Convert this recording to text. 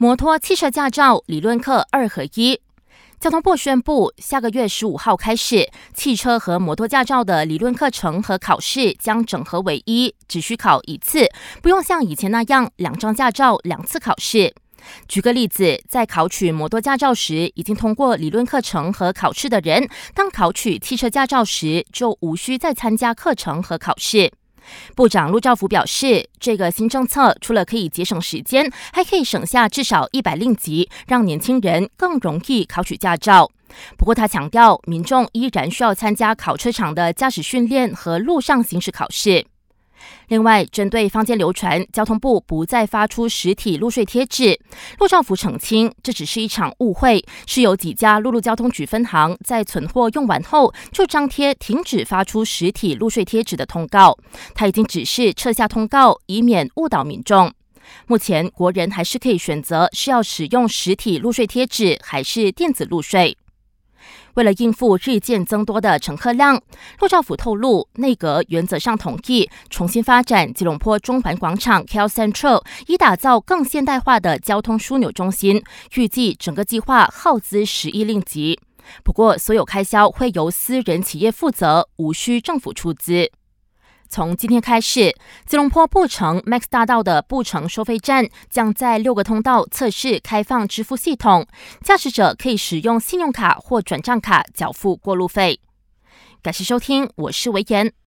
摩托汽车驾照理论课二合一，交通部宣布，下个月十五号开始，汽车和摩托驾照的理论课程和考试将整合为一，只需考一次，不用像以前那样两张驾照两次考试。举个例子，在考取摩托驾照时已经通过理论课程和考试的人，当考取汽车驾照时就无需再参加课程和考试。部长陆兆福表示，这个新政策除了可以节省时间，还可以省下至少一百令吉，让年轻人更容易考取驾照。不过，他强调，民众依然需要参加考车场的驾驶训练和路上行驶考试。另外，针对坊间流传交通部不再发出实体路税贴纸，陆兆福澄清，这只是一场误会，是有几家陆路交通局分行在存货用完后就张贴停止发出实体路税贴纸的通告。他已经指示撤下通告，以免误导民众。目前，国人还是可以选择是要使用实体路税贴纸还是电子路税。为了应付日渐增多的乘客量，陆兆福透露，内阁原则上同意重新发展吉隆坡中环广场 （KL Central），以打造更现代化的交通枢纽中心。预计整个计划耗资十亿令吉，不过所有开销会由私人企业负责，无需政府出资。从今天开始，吉隆坡布城 Max 大道的布城收费站将在六个通道测试开放支付系统，驾驶者可以使用信用卡或转账卡缴付过路费。感谢收听，我是维言。